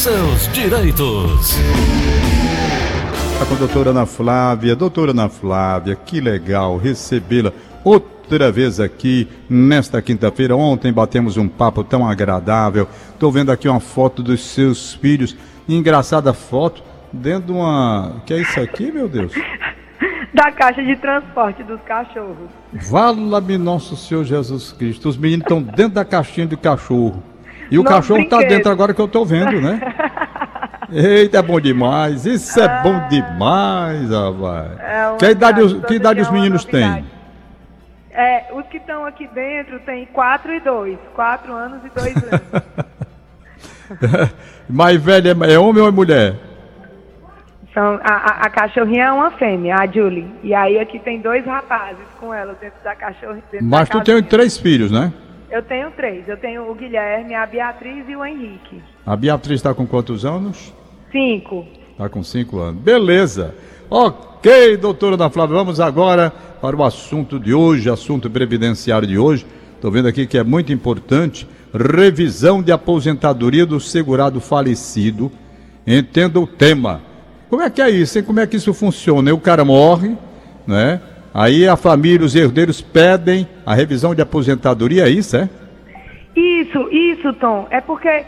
seus direitos. Tá com a doutora Ana Flávia. Doutora Ana Flávia, que legal recebê-la outra vez aqui nesta quinta-feira. Ontem batemos um papo tão agradável. Estou vendo aqui uma foto dos seus filhos. Engraçada foto dentro de uma. que é isso aqui, meu Deus? da caixa de transporte dos cachorros. Vala-me nosso Senhor Jesus Cristo. Os meninos estão dentro da caixinha de cachorro. E o cachorro está dentro agora que eu estou vendo, né? Eita, é bom demais. Isso é ah, bom demais, rapaz. É que idade, que idade os meninos têm? É, os que estão aqui dentro têm 4 e 2. 4 anos e 2 anos. Mais velha é, homem ou é mulher? São, a, a, a, cachorrinha é uma fêmea, a Julie. E aí aqui tem dois rapazes com ela dentro da cachorrinha. Mas tu tem três filhos, né? Eu tenho três. Eu tenho o Guilherme, a Beatriz e o Henrique. A Beatriz está com quantos anos? Cinco. Está com cinco anos. Beleza. Ok, doutora Ana Flávia, vamos agora para o assunto de hoje, assunto previdenciário de hoje. Estou vendo aqui que é muito importante. Revisão de aposentadoria do segurado falecido. Entenda o tema. Como é que é isso? Hein? Como é que isso funciona? O cara morre, né? Aí a família, os herdeiros pedem a revisão de aposentadoria, é isso, é? Isso, isso, Tom. É porque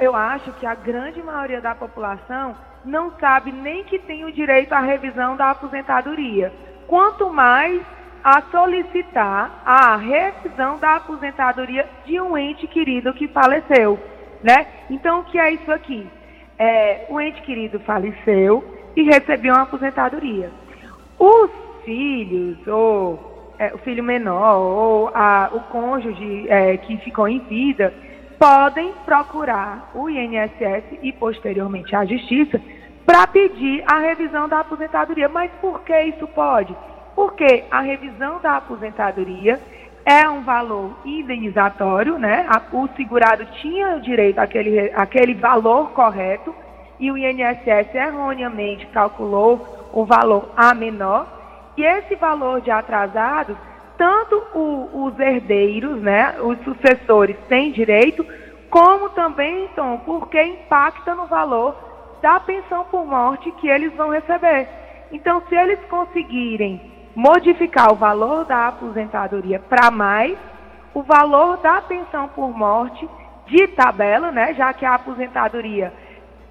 eu acho que a grande maioria da população não sabe nem que tem o direito à revisão da aposentadoria. Quanto mais a solicitar a revisão da aposentadoria de um ente querido que faleceu, né? Então, o que é isso aqui? É, o ente querido faleceu e recebeu uma aposentadoria. Os filhos, ou é, o filho menor, ou a, o cônjuge é, que ficou em vida, podem procurar o INSS e posteriormente a Justiça para pedir a revisão da aposentadoria. Mas por que isso pode? Porque a revisão da aposentadoria é um valor indenizatório, né? O segurado tinha direito àquele, àquele valor correto e o INSS erroneamente calculou o valor a menor e esse valor de atrasados, tanto o, os herdeiros, né, os sucessores têm direito, como também, então, porque impacta no valor da pensão por morte que eles vão receber. Então, se eles conseguirem modificar o valor da aposentadoria para mais, o valor da pensão por morte de tabela, né, já que a aposentadoria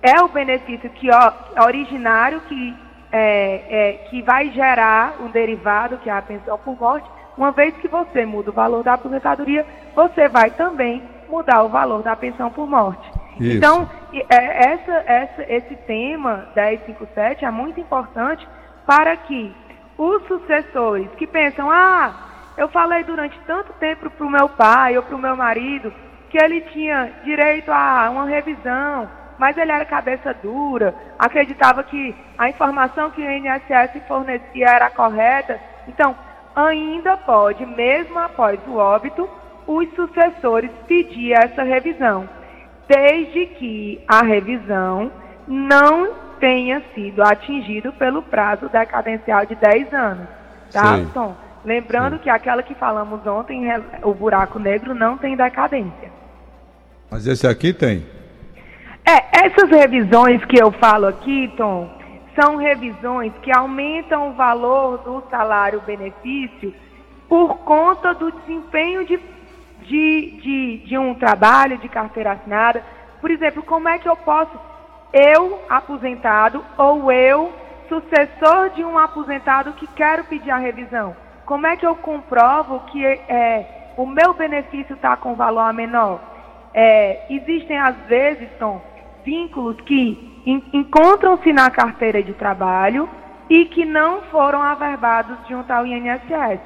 é o benefício que ó, originário que é, é, que vai gerar um derivado, que é a pensão por morte, uma vez que você muda o valor da aposentadoria, você vai também mudar o valor da pensão por morte. Isso. Então, é, essa, essa, esse tema 1057 é muito importante para que os sucessores que pensam, ah, eu falei durante tanto tempo para o meu pai ou para o meu marido que ele tinha direito a uma revisão, mas ele era cabeça dura, acreditava que a informação que o INSS fornecia era correta. Então, ainda pode, mesmo após o óbito, os sucessores pedir essa revisão, desde que a revisão não tenha sido atingido pelo prazo decadencial de 10 anos. Tá, Sim. Tom? Lembrando Sim. que aquela que falamos ontem, o buraco negro, não tem decadência. Mas esse aqui tem. É, essas revisões que eu falo aqui, Tom, são revisões que aumentam o valor do salário-benefício por conta do desempenho de, de, de, de um trabalho de carteira assinada. Por exemplo, como é que eu posso, eu, aposentado, ou eu, sucessor de um aposentado que quero pedir a revisão, como é que eu comprovo que é, o meu benefício está com valor menor? É, existem, às vezes, Tom, vínculos que encontram-se na carteira de trabalho e que não foram averbados junto ao INSS.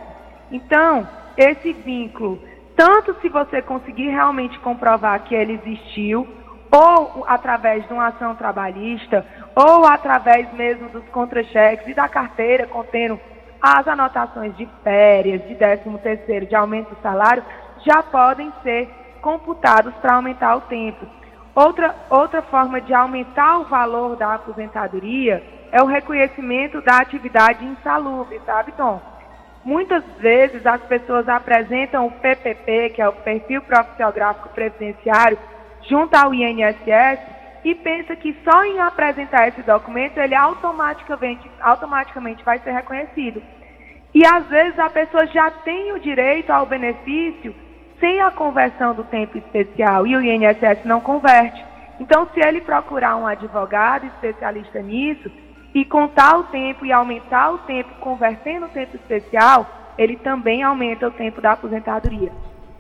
Então, esse vínculo, tanto se você conseguir realmente comprovar que ele existiu, ou através de uma ação trabalhista, ou através mesmo dos contra-cheques e da carteira contendo as anotações de férias, de 13 terceiro, de aumento do salário, já podem ser computados para aumentar o tempo. Outra, outra forma de aumentar o valor da aposentadoria é o reconhecimento da atividade insalubre, sabe, Tom? Muitas vezes as pessoas apresentam o PPP, que é o Perfil Profissional Gráfico Previdenciário, junto ao INSS, e pensa que só em apresentar esse documento ele automaticamente, automaticamente vai ser reconhecido. E às vezes a pessoa já tem o direito ao benefício sem a conversão do tempo especial e o INSS não converte. Então, se ele procurar um advogado especialista nisso e contar o tempo e aumentar o tempo, convertendo o tempo especial, ele também aumenta o tempo da aposentadoria.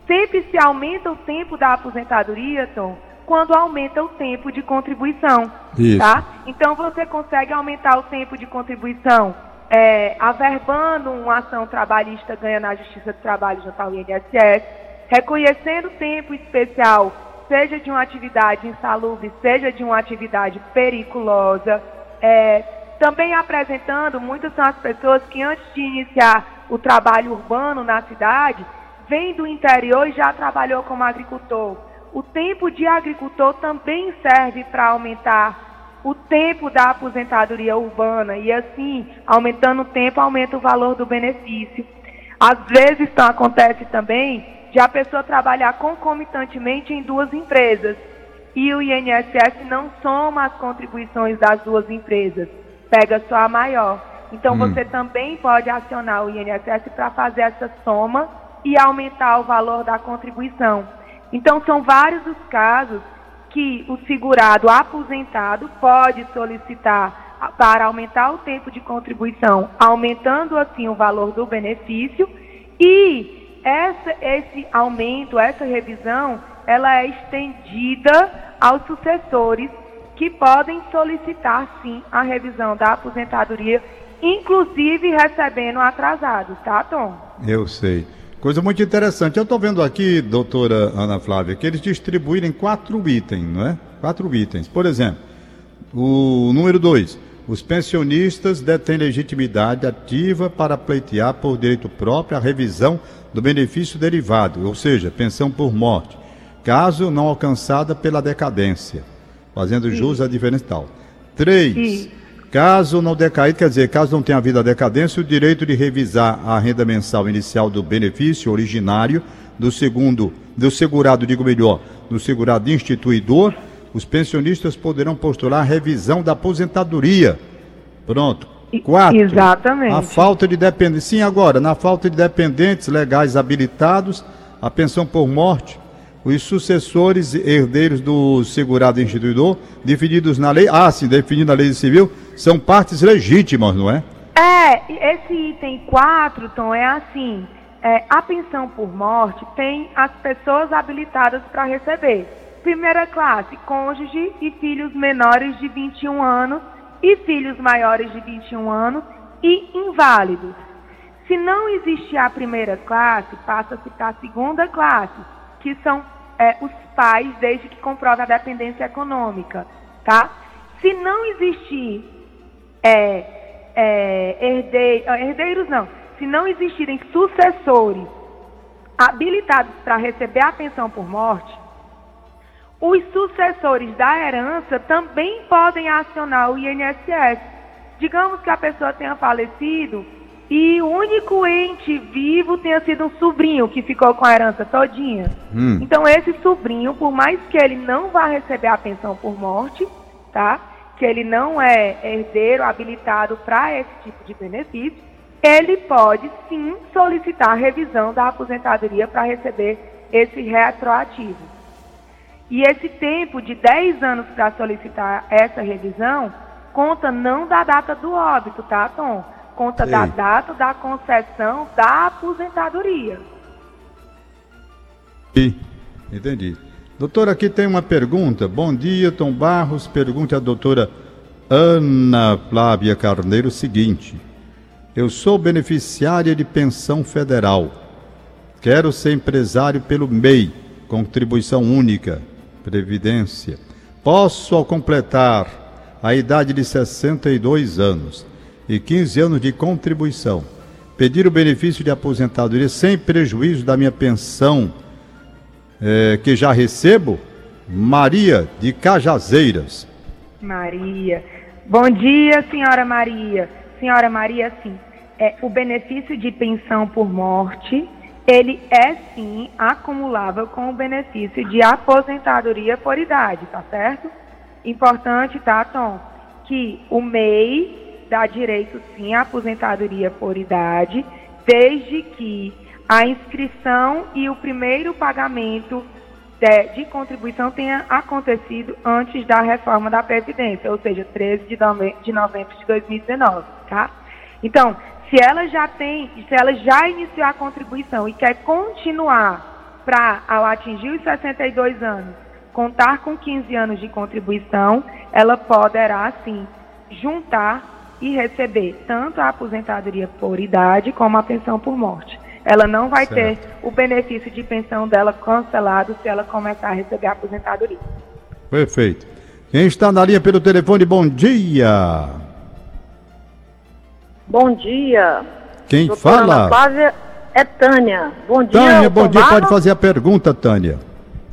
Sempre se aumenta o tempo da aposentadoria, Tom, quando aumenta o tempo de contribuição, Isso. tá? Então você consegue aumentar o tempo de contribuição é, averbando uma ação trabalhista ganha na Justiça do Trabalho junto ao INSS, reconhecendo tempo especial, seja de uma atividade insalubre, seja de uma atividade periculosa, é, também apresentando, muitas são as pessoas que antes de iniciar o trabalho urbano na cidade, vem do interior e já trabalhou como agricultor. O tempo de agricultor também serve para aumentar o tempo da aposentadoria urbana e assim, aumentando o tempo, aumenta o valor do benefício. Às vezes então, acontece também de a pessoa trabalhar concomitantemente em duas empresas e o INSS não soma as contribuições das duas empresas, pega só a maior. Então hum. você também pode acionar o INSS para fazer essa soma e aumentar o valor da contribuição. Então são vários os casos que o segurado aposentado pode solicitar para aumentar o tempo de contribuição, aumentando assim o valor do benefício e essa, esse aumento, essa revisão, ela é estendida aos sucessores que podem solicitar sim a revisão da aposentadoria, inclusive recebendo atrasados, tá, Tom? Eu sei. Coisa muito interessante. Eu estou vendo aqui, doutora Ana Flávia, que eles distribuírem quatro itens, não é? Quatro itens. Por exemplo, o número dois. Os pensionistas detêm legitimidade ativa para pleitear por direito próprio a revisão do benefício derivado, ou seja, pensão por morte, caso não alcançada pela decadência, fazendo jus à diferença tal. Três. Caso não decaído, quer dizer, caso não tenha havido a decadência, o direito de revisar a renda mensal inicial do benefício originário do segundo, do segurado, digo melhor, do segurado instituidor, os pensionistas poderão postular a revisão da aposentadoria. Pronto. Quatro. Exatamente. A falta de dependentes. Sim, agora, na falta de dependentes legais habilitados, a pensão por morte os sucessores herdeiros do segurado instituidor, definidos na lei, ah, sim, definido na lei civil, são partes legítimas, não é? É, esse item 4, Tom, é assim, é, a pensão por morte tem as pessoas habilitadas para receber. Primeira classe, cônjuge e filhos menores de 21 anos e filhos maiores de 21 anos e inválidos. Se não existir a primeira classe, passa-se para a segunda classe, que são é, os pais, desde que comprove a dependência econômica, tá? Se não existir é, é, herdeiros, herdeiros, não, se não existirem sucessores habilitados para receber a pensão por morte, os sucessores da herança também podem acionar o INSS. Digamos que a pessoa tenha falecido e o único ente vivo tenha sido um sobrinho que ficou com a herança todinha. Hum. Então esse sobrinho, por mais que ele não vá receber a pensão por morte, tá? Que ele não é herdeiro habilitado para esse tipo de benefício, ele pode sim solicitar a revisão da aposentadoria para receber esse retroativo. E esse tempo de 10 anos para solicitar essa revisão conta não da data do óbito, tá, Tom? conta da data da concessão da aposentadoria. Sim, entendi. Doutora, aqui tem uma pergunta. Bom dia, Tom Barros. Pergunta à doutora Ana Flávia Carneiro o seguinte: Eu sou beneficiária de pensão federal. Quero ser empresário pelo MEI, contribuição única, previdência. Posso, ao completar a idade de 62 anos, e 15 anos de contribuição. Pedir o benefício de aposentadoria sem prejuízo da minha pensão é, que já recebo? Maria de Cajazeiras. Maria. Bom dia, senhora Maria. Senhora Maria, sim. É, o benefício de pensão por morte, ele é sim acumulável com o benefício de aposentadoria por idade, tá certo? Importante, tá, Tom? Que o MEI dá direito sim à aposentadoria por idade, desde que a inscrição e o primeiro pagamento de, de, contribuição tenha acontecido antes da reforma da Previdência, ou seja, 13 de novembro de, novembro de 2019, tá? Então, se ela já tem, se ela já iniciou a contribuição e quer continuar para, ao atingir os 62 anos, contar com 15 anos de contribuição, ela poderá, sim, juntar e receber tanto a aposentadoria por idade como a pensão por morte. Ela não vai certo. ter o benefício de pensão dela cancelado se ela começar a receber a aposentadoria. Perfeito. Quem está na linha pelo telefone, bom dia. Bom dia. Quem Doutora fala? Ana Flávia é Tânia. Bom dia. Tânia, bom dia. Pode fazer a pergunta, Tânia.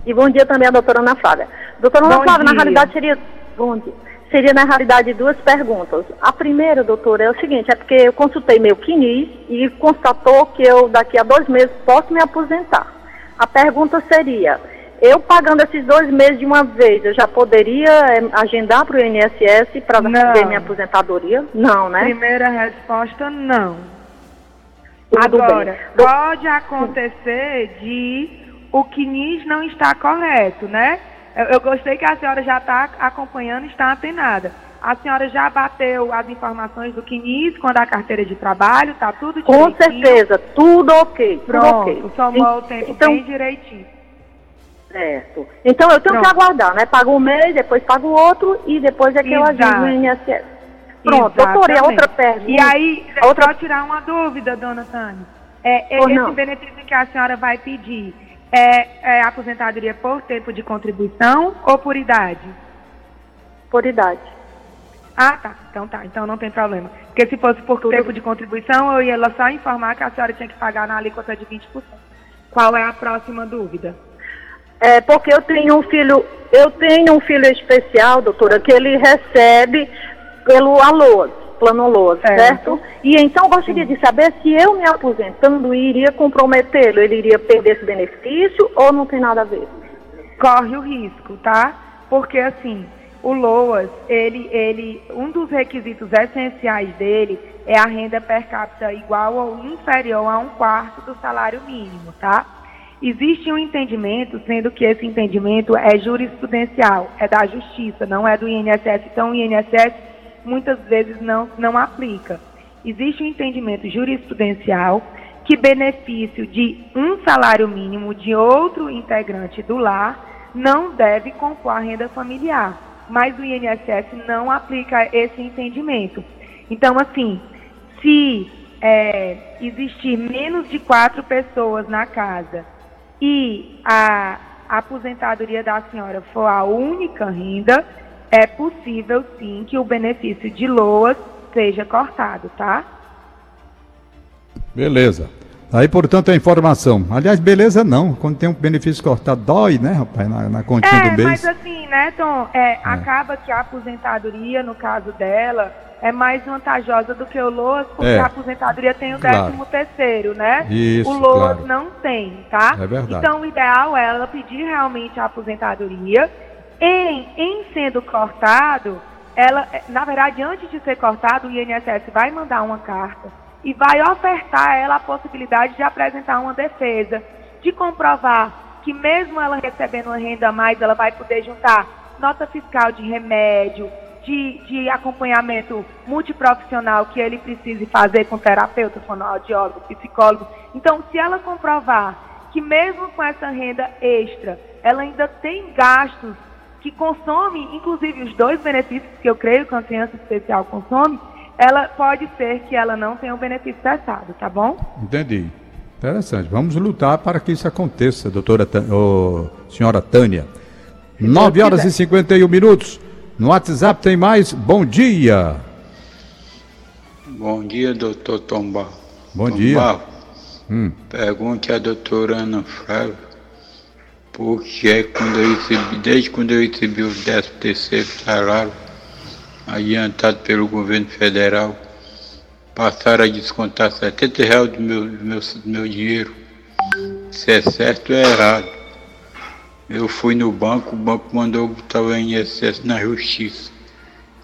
E bom dia também a doutora Ana Flávia. Doutora Ana bom Flávia, dia. na realidade seria. Bom dia. Seria, na realidade, duas perguntas. A primeira, doutora, é o seguinte, é porque eu consultei meu quinis e constatou que eu, daqui a dois meses, posso me aposentar. A pergunta seria, eu pagando esses dois meses de uma vez, eu já poderia é, agendar para o INSS para ver minha aposentadoria? Não, né? Primeira resposta, não. Agora, pode acontecer de o CNIS não está correto, né? Eu, eu gostei que a senhora já está acompanhando e está antenada. A senhora já bateu as informações do CNIS quando a carteira de trabalho, está tudo direitinho? Com certeza, tudo ok. Pronto, tudo okay. somou o tempo então, bem direitinho. Certo. Então eu tenho Pronto. que aguardar, né? Pago um mês, depois pago o outro e depois é que Exato. eu agindo no INSS. Pronto, doutora, a outra pergunta. E aí, outra... só tirar uma dúvida, dona Tânia. É, é esse não. benefício que a senhora vai pedir é, é aposentadoria por tempo de contribuição ou por idade? Por idade. Ah, tá. Então tá. Então não tem problema. Porque se fosse por Tudo. tempo de contribuição, eu ia só informar que a senhora tinha que pagar na alíquota de 20%. Qual é a próxima dúvida? É porque eu tenho um filho, eu tenho um filho especial, doutora, que ele recebe pelo ALOAS, plano ALOAS, certo? certo? E então eu gostaria de saber se eu me aposentando iria comprometê-lo, ele iria perder esse benefício ou não tem nada a ver? Corre o risco, tá? Porque assim, o LOAS, ele, ele, um dos requisitos essenciais dele é a renda per capita igual ou inferior a um quarto do salário mínimo, tá? Existe um entendimento, sendo que esse entendimento é jurisprudencial, é da justiça, não é do INSS. Então, o INSS muitas vezes não, não aplica. Existe um entendimento jurisprudencial que benefício de um salário mínimo de outro integrante do lar não deve compor a renda familiar. Mas o INSS não aplica esse entendimento. Então, assim, se é, existir menos de quatro pessoas na casa e a, aposentadoria da senhora for a única renda, é possível sim que o benefício de LOAS seja cortado, tá? Beleza. Aí, portanto, a informação. Aliás, beleza não. Quando tem um benefício cortado, dói, né, rapaz, na, na continha é, do mês. Mas assim, né, Tom, é, é. acaba que a aposentadoria, no caso dela, é mais vantajosa do que o LOAS, porque é. a aposentadoria tem o claro. 13 terceiro, né? Isso, o LOAS claro. não tem, tá? É verdade. Então o ideal é ela pedir realmente a aposentadoria. Em, em sendo cortado, ela, na verdade, antes de ser cortado, o INSS vai mandar uma carta e vai ofertar a ela a possibilidade de apresentar uma defesa, de comprovar que mesmo ela recebendo uma renda a mais, ela vai poder juntar nota fiscal de remédio, de, de acompanhamento multiprofissional que ele precise fazer com terapeuta, fonoaudiólogo, psicólogo. Então, se ela comprovar que mesmo com essa renda extra, ela ainda tem gastos que consome, inclusive os dois benefícios que eu creio que uma criança especial consome, ela pode ser que ela não tenha o um benefício cessado, tá bom? Entendi. Interessante. Vamos lutar para que isso aconteça, doutora, oh, senhora Tânia. 9 horas quiser. e 51 minutos. No WhatsApp tem mais. Bom dia. Bom dia, doutor Tomba. Bom Tomba, dia. Hum. Pergunte à doutora Ana Flávia porque quando eu recebi, desde quando eu recebi o 13 terceiro salário adiantado pelo governo federal, passaram a descontar 70 reais do meu, do meu, do meu dinheiro. Se é certo ou é errado. Eu fui no banco, o banco mandou botar o INSS na justiça.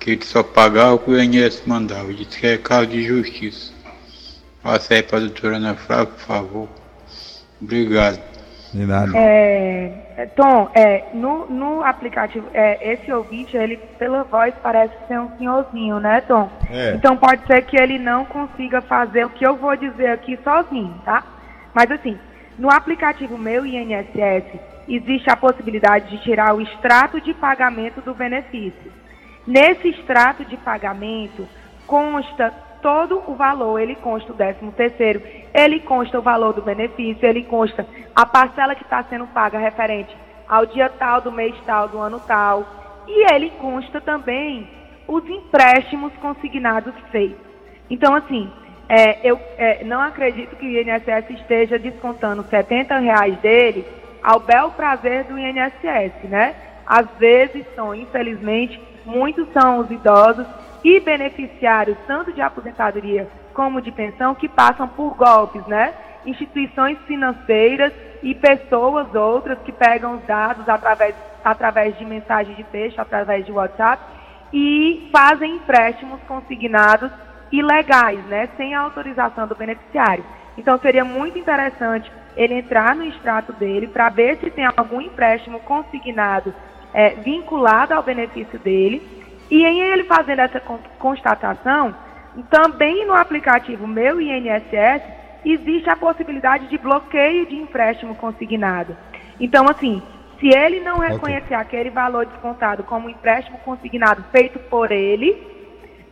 Que ele só pagava o que o INSS mandava. Disse que é caso de justiça. Passa aí para a doutora Ana Flávia, por favor. Obrigado. De nada. É, Tom, é, no, no aplicativo, é, esse ouvinte, ele pela voz parece ser um senhorzinho, né, Tom? É. Então pode ser que ele não consiga fazer o que eu vou dizer aqui sozinho, tá? Mas assim, no aplicativo Meu INSS, existe a possibilidade de tirar o extrato de pagamento do benefício. Nesse extrato de pagamento consta todo o valor, ele consta o 13 terceiro, ele consta o valor do benefício, ele consta a parcela que está sendo paga referente ao dia tal, do mês tal, do ano tal, e ele consta também os empréstimos consignados feitos. Então, assim, é, eu é, não acredito que o INSS esteja descontando 70 reais dele ao bel prazer do INSS, né? Às vezes são, infelizmente, muitos são os idosos e beneficiários tanto de aposentadoria como de pensão que passam por golpes, né? Instituições financeiras e pessoas outras que pegam os dados através, através de mensagem de texto, através de WhatsApp e fazem empréstimos consignados ilegais, né? Sem a autorização do beneficiário. Então seria muito interessante ele entrar no extrato dele para ver se tem algum empréstimo consignado é, vinculado ao benefício dele e em ele fazendo essa constatação, também no aplicativo Meu INSS, existe a possibilidade de bloqueio de empréstimo consignado. Então, assim, se ele não reconhecer okay. aquele valor descontado como empréstimo consignado feito por ele,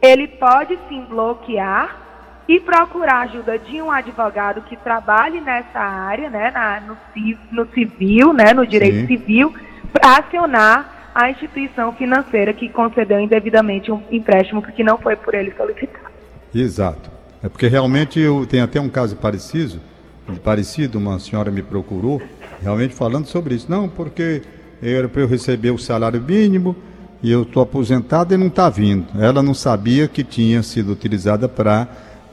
ele pode sim bloquear e procurar ajuda de um advogado que trabalhe nessa área, né, na, no, no civil, né, no direito sim. civil, para acionar a instituição financeira que concedeu indevidamente um empréstimo que não foi por ele solicitado. Exato. É porque realmente eu tenho até um caso parecido, parecido, uma senhora me procurou, realmente falando sobre isso. Não, porque era para eu receber o salário mínimo e eu estou aposentado e não está vindo. Ela não sabia que tinha sido utilizada para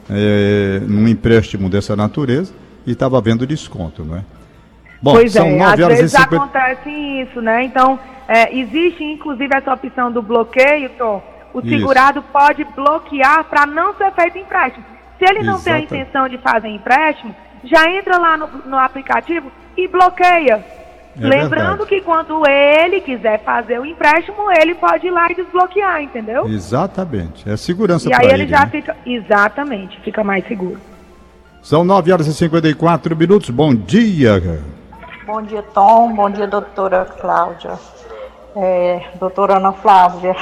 é, um empréstimo dessa natureza e estava havendo desconto, não é? Bom, pois são é, às vezes 50... acontece isso, né? Então, é, existe inclusive essa opção do bloqueio, Tom. O isso. segurado pode bloquear para não ser feito empréstimo. Se ele não tem a intenção de fazer empréstimo, já entra lá no, no aplicativo e bloqueia. É Lembrando verdade. que quando ele quiser fazer o empréstimo, ele pode ir lá e desbloquear, entendeu? Exatamente. É segurança para ele. E aí ele já né? fica, exatamente, fica mais seguro. São 9 horas e 54 minutos. Bom dia. Bom dia, Tom. Bom dia, doutora Cláudia. É, doutora Ana Flávia,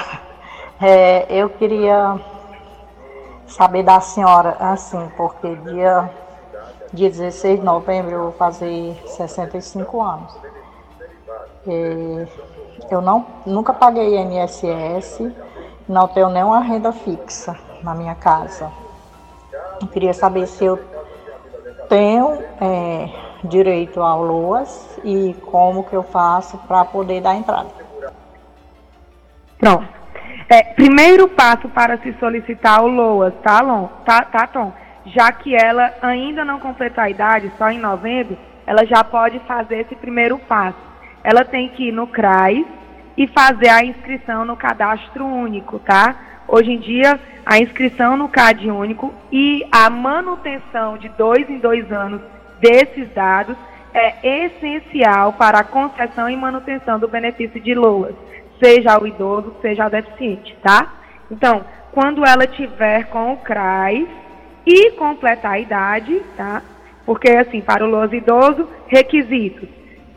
é, eu queria saber da senhora, assim, porque dia, dia 16 de novembro eu vou fazer 65 anos. Eu não, nunca paguei INSS, não tenho nenhuma renda fixa na minha casa. Eu queria saber se eu tenho é, direito ao LOAS e como que eu faço para poder dar entrada. Pronto. É, primeiro passo para se solicitar o LOAS, tá, Lon? Tá, tá, Tom? Já que ela ainda não completou a idade, só em novembro, ela já pode fazer esse primeiro passo. Ela tem que ir no CRAS e fazer a inscrição no cadastro único, tá? Hoje em dia, a inscrição no CAD único e a manutenção de dois em dois anos desses dados é essencial para a concessão e manutenção do benefício de LOAS, seja ao idoso, seja ao deficiente, tá? Então, quando ela tiver com o CRAS e completar a idade, tá? Porque, assim, para o LOAS idoso, requisitos: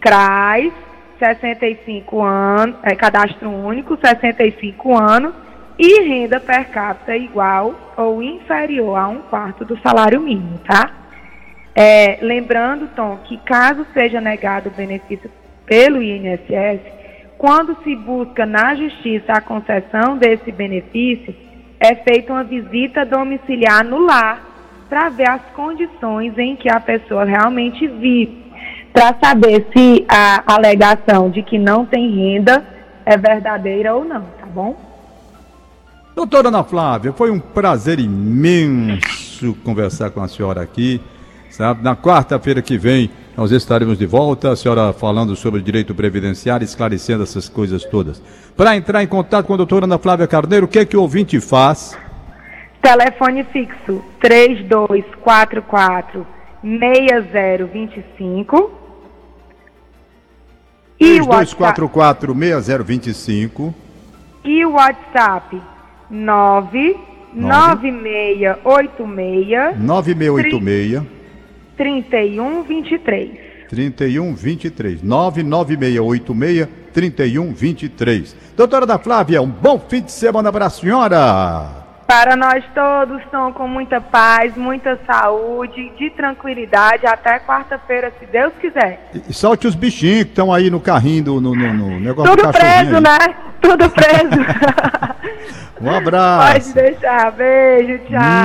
CRAS, 65 anos, é, cadastro único, 65 anos, e renda per capita igual ou inferior a um quarto do salário mínimo, tá? É, lembrando, Tom, que caso seja negado o benefício pelo INSS, quando se busca na justiça a concessão desse benefício, é feita uma visita domiciliar no lar para ver as condições em que a pessoa realmente vive, para saber se a alegação de que não tem renda é verdadeira ou não, tá bom? Doutora Ana Flávia, foi um prazer imenso conversar com a senhora aqui. Sabe? Na quarta-feira que vem Nós estaremos de volta, a senhora falando sobre direito previdenciário, esclarecendo essas coisas todas. Para entrar em contato com a doutora Ana Flávia Carneiro, o que é que o ouvinte faz? Telefone fixo 3244 6025 e 3244 6025 e o WhatsApp 99686 9686 3123 3123 99686 3123 Doutora da Flávia, um bom fim de semana para a senhora! Para nós todos, estão com muita paz, muita saúde, de tranquilidade, até quarta-feira, se Deus quiser. E, e solte os bichinhos que estão aí no carrinho, do, no, no, no negócio Tudo preso, aí. né? Tudo preso. um abraço. Pode deixar. Beijo, tchau. Hum.